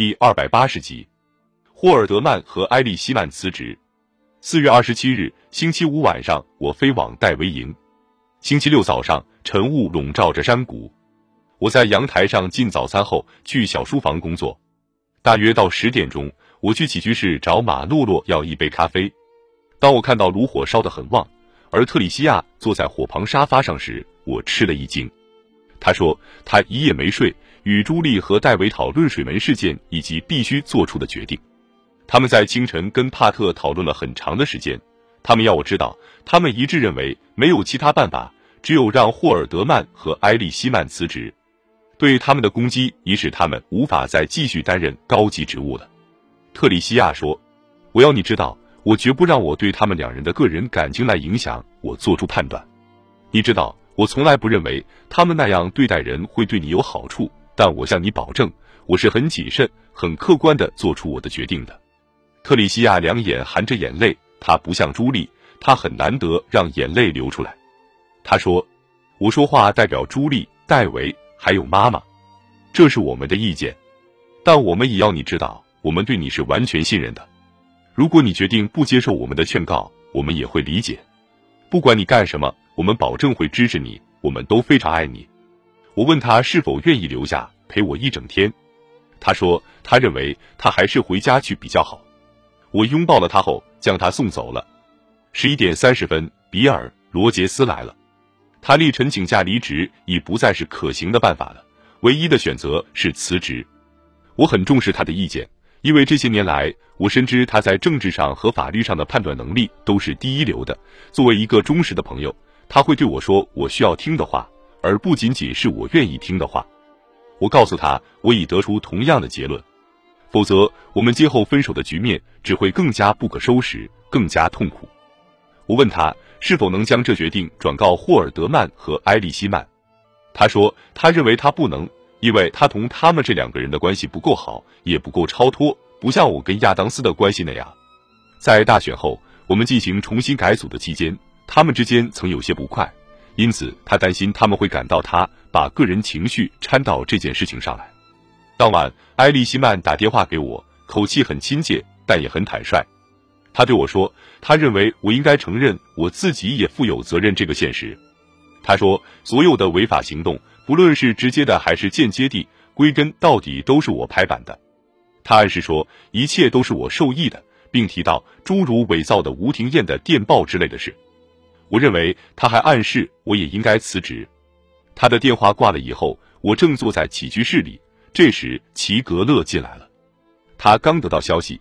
第二百八十集，霍尔德曼和埃利希曼辞职。四月二十七日，星期五晚上，我飞往戴维营。星期六早上，晨雾笼罩着山谷。我在阳台上进早餐后，去小书房工作。大约到十点钟，我去起居室找马洛洛要一杯咖啡。当我看到炉火烧得很旺，而特里西亚坐在火旁沙发上时，我吃了一惊。他说他一夜没睡，与朱莉和戴维讨论水门事件以及必须做出的决定。他们在清晨跟帕特讨论了很长的时间。他们要我知道，他们一致认为没有其他办法，只有让霍尔德曼和埃利希曼辞职。对他们的攻击已使他们无法再继续担任高级职务了。特里西亚说：“我要你知道，我绝不让我对他们两人的个人感情来影响我做出判断。你知道。”我从来不认为他们那样对待人会对你有好处，但我向你保证，我是很谨慎、很客观的做出我的决定的。特里西亚两眼含着眼泪，她不像朱莉，她很难得让眼泪流出来。她说：“我说话代表朱莉、戴维还有妈妈，这是我们的意见，但我们也要你知道，我们对你是完全信任的。如果你决定不接受我们的劝告，我们也会理解。不管你干什么。”我们保证会支持你，我们都非常爱你。我问他是否愿意留下陪我一整天，他说他认为他还是回家去比较好。我拥抱了他后，将他送走了。十一点三十分，比尔·罗杰斯来了。他力陈请假离职已不再是可行的办法了，唯一的选择是辞职。我很重视他的意见，因为这些年来我深知他在政治上和法律上的判断能力都是第一流的。作为一个忠实的朋友。他会对我说我需要听的话，而不仅仅是我愿意听的话。我告诉他，我已得出同样的结论，否则我们今后分手的局面只会更加不可收拾，更加痛苦。我问他是否能将这决定转告霍尔德曼和埃利希曼，他说他认为他不能，因为他同他们这两个人的关系不够好，也不够超脱，不像我跟亚当斯的关系那样。在大选后，我们进行重新改组的期间。他们之间曾有些不快，因此他担心他们会感到他把个人情绪掺到这件事情上来。当晚，埃利希曼打电话给我，口气很亲切，但也很坦率。他对我说，他认为我应该承认我自己也负有责任这个现实。他说，所有的违法行动，不论是直接的还是间接的，归根到底都是我拍板的。他暗示说，一切都是我受益的，并提到诸如伪造的吴廷艳的电报之类的事。我认为他还暗示我也应该辞职。他的电话挂了以后，我正坐在起居室里。这时，齐格勒进来了。他刚得到消息，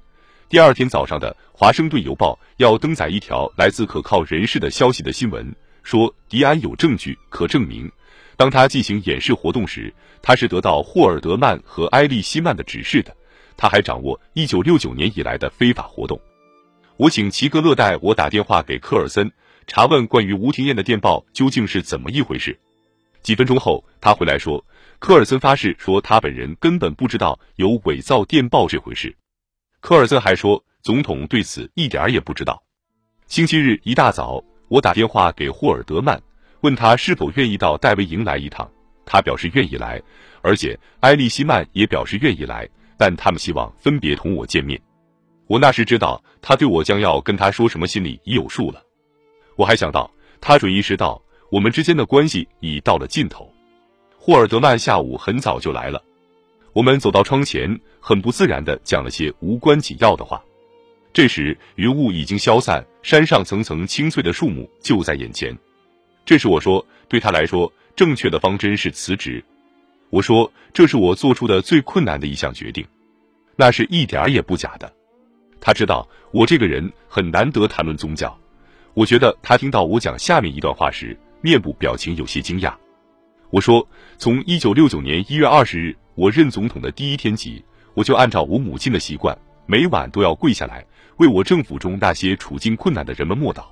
第二天早上的《华盛顿邮报》要登载一条来自可靠人士的消息的新闻，说迪安有证据可证明，当他进行演示活动时，他是得到霍尔德曼和埃利希曼的指示的。他还掌握1969年以来的非法活动。我请齐格勒代我打电话给科尔森。查问关于吴廷艳的电报究竟是怎么一回事？几分钟后，他回来说，科尔森发誓说他本人根本不知道有伪造电报这回事。科尔森还说，总统对此一点儿也不知道。星期日一大早，我打电话给霍尔德曼，问他是否愿意到戴维营来一趟。他表示愿意来，而且埃利希曼也表示愿意来，但他们希望分别同我见面。我那时知道他对我将要跟他说什么，心里已有数了。我还想到，他准意识到我们之间的关系已到了尽头。霍尔德曼下午很早就来了，我们走到窗前，很不自然地讲了些无关紧要的话。这时云雾已经消散，山上层层青翠的树木就在眼前。这时我说，对他来说，正确的方针是辞职。我说，这是我做出的最困难的一项决定，那是一点儿也不假的。他知道我这个人很难得谈论宗教。我觉得他听到我讲下面一段话时，面部表情有些惊讶。我说：“从一九六九年一月二十日我任总统的第一天起，我就按照我母亲的习惯，每晚都要跪下来为我政府中那些处境困难的人们默祷。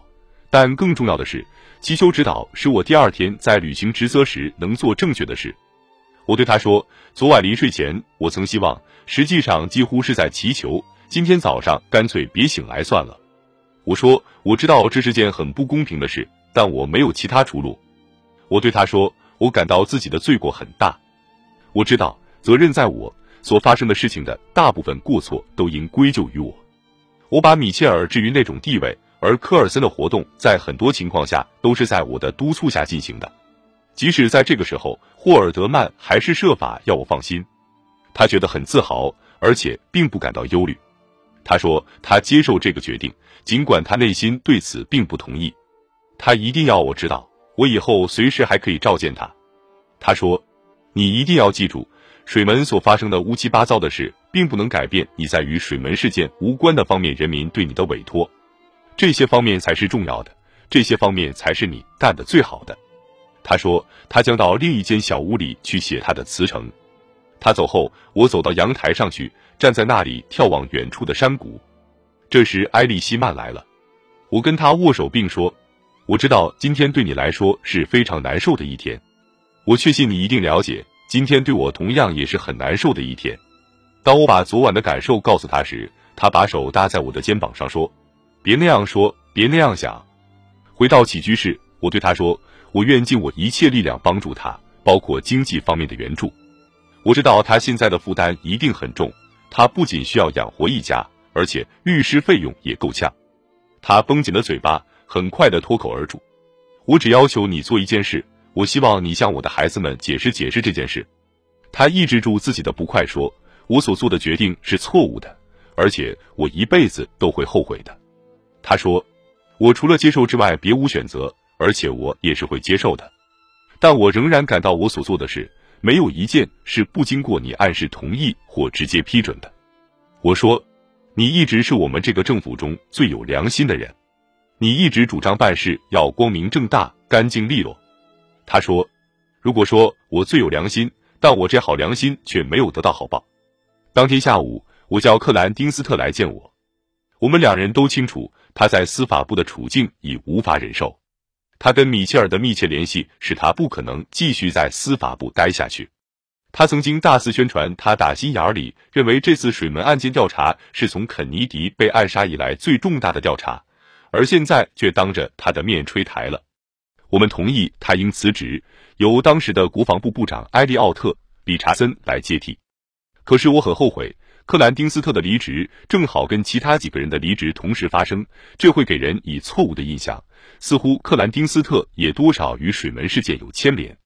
但更重要的是，祈求指导，使我第二天在履行职责时能做正确的事。”我对他说：“昨晚临睡前，我曾希望，实际上几乎是在祈求，今天早上干脆别醒来算了。”我说：“我知道这是件很不公平的事，但我没有其他出路。”我对他说：“我感到自己的罪过很大，我知道责任在我，所发生的事情的大部分过错都应归咎于我。我把米切尔置于那种地位，而科尔森的活动在很多情况下都是在我的督促下进行的。即使在这个时候，霍尔德曼还是设法要我放心。他觉得很自豪，而且并不感到忧虑。他说他接受这个决定，尽管他内心对此并不同意。他一定要我知道，我以后随时还可以召见他。他说：“你一定要记住，水门所发生的乌七八糟的事，并不能改变你在与水门事件无关的方面人民对你的委托。这些方面才是重要的，这些方面才是你干的最好的。”他说，他将到另一间小屋里去写他的辞呈。他走后，我走到阳台上去，站在那里眺望远处的山谷。这时，埃利希曼来了，我跟他握手，并说：“我知道今天对你来说是非常难受的一天。”我确信你一定了解，今天对我同样也是很难受的一天。当我把昨晚的感受告诉他时，他把手搭在我的肩膀上说：“别那样说，别那样想。”回到起居室，我对他说：“我愿尽我一切力量帮助他，包括经济方面的援助。我知道他现在的负担一定很重，他不仅需要养活一家，而且律师费用也够呛。”他绷紧了嘴巴，很快的脱口而出：“我只要求你做一件事。”我希望你向我的孩子们解释解释这件事。他抑制住自己的不快，说：“我所做的决定是错误的，而且我一辈子都会后悔的。”他说：“我除了接受之外别无选择，而且我也是会接受的。但我仍然感到我所做的事没有一件是不经过你暗示同意或直接批准的。”我说：“你一直是我们这个政府中最有良心的人，你一直主张办事要光明正大、干净利落。”他说：“如果说我最有良心，但我这好良心却没有得到好报。当天下午，我叫克兰丁斯特来见我。我们两人都清楚他在司法部的处境已无法忍受。他跟米切尔的密切联系使他不可能继续在司法部待下去。他曾经大肆宣传，他打心眼里认为这次水门案件调查是从肯尼迪被暗杀以来最重大的调查，而现在却当着他的面吹台了。”我们同意他应辞职，由当时的国防部部长埃利奥特·理查森来接替。可是我很后悔，克兰丁斯特的离职正好跟其他几个人的离职同时发生，这会给人以错误的印象，似乎克兰丁斯特也多少与水门事件有牵连。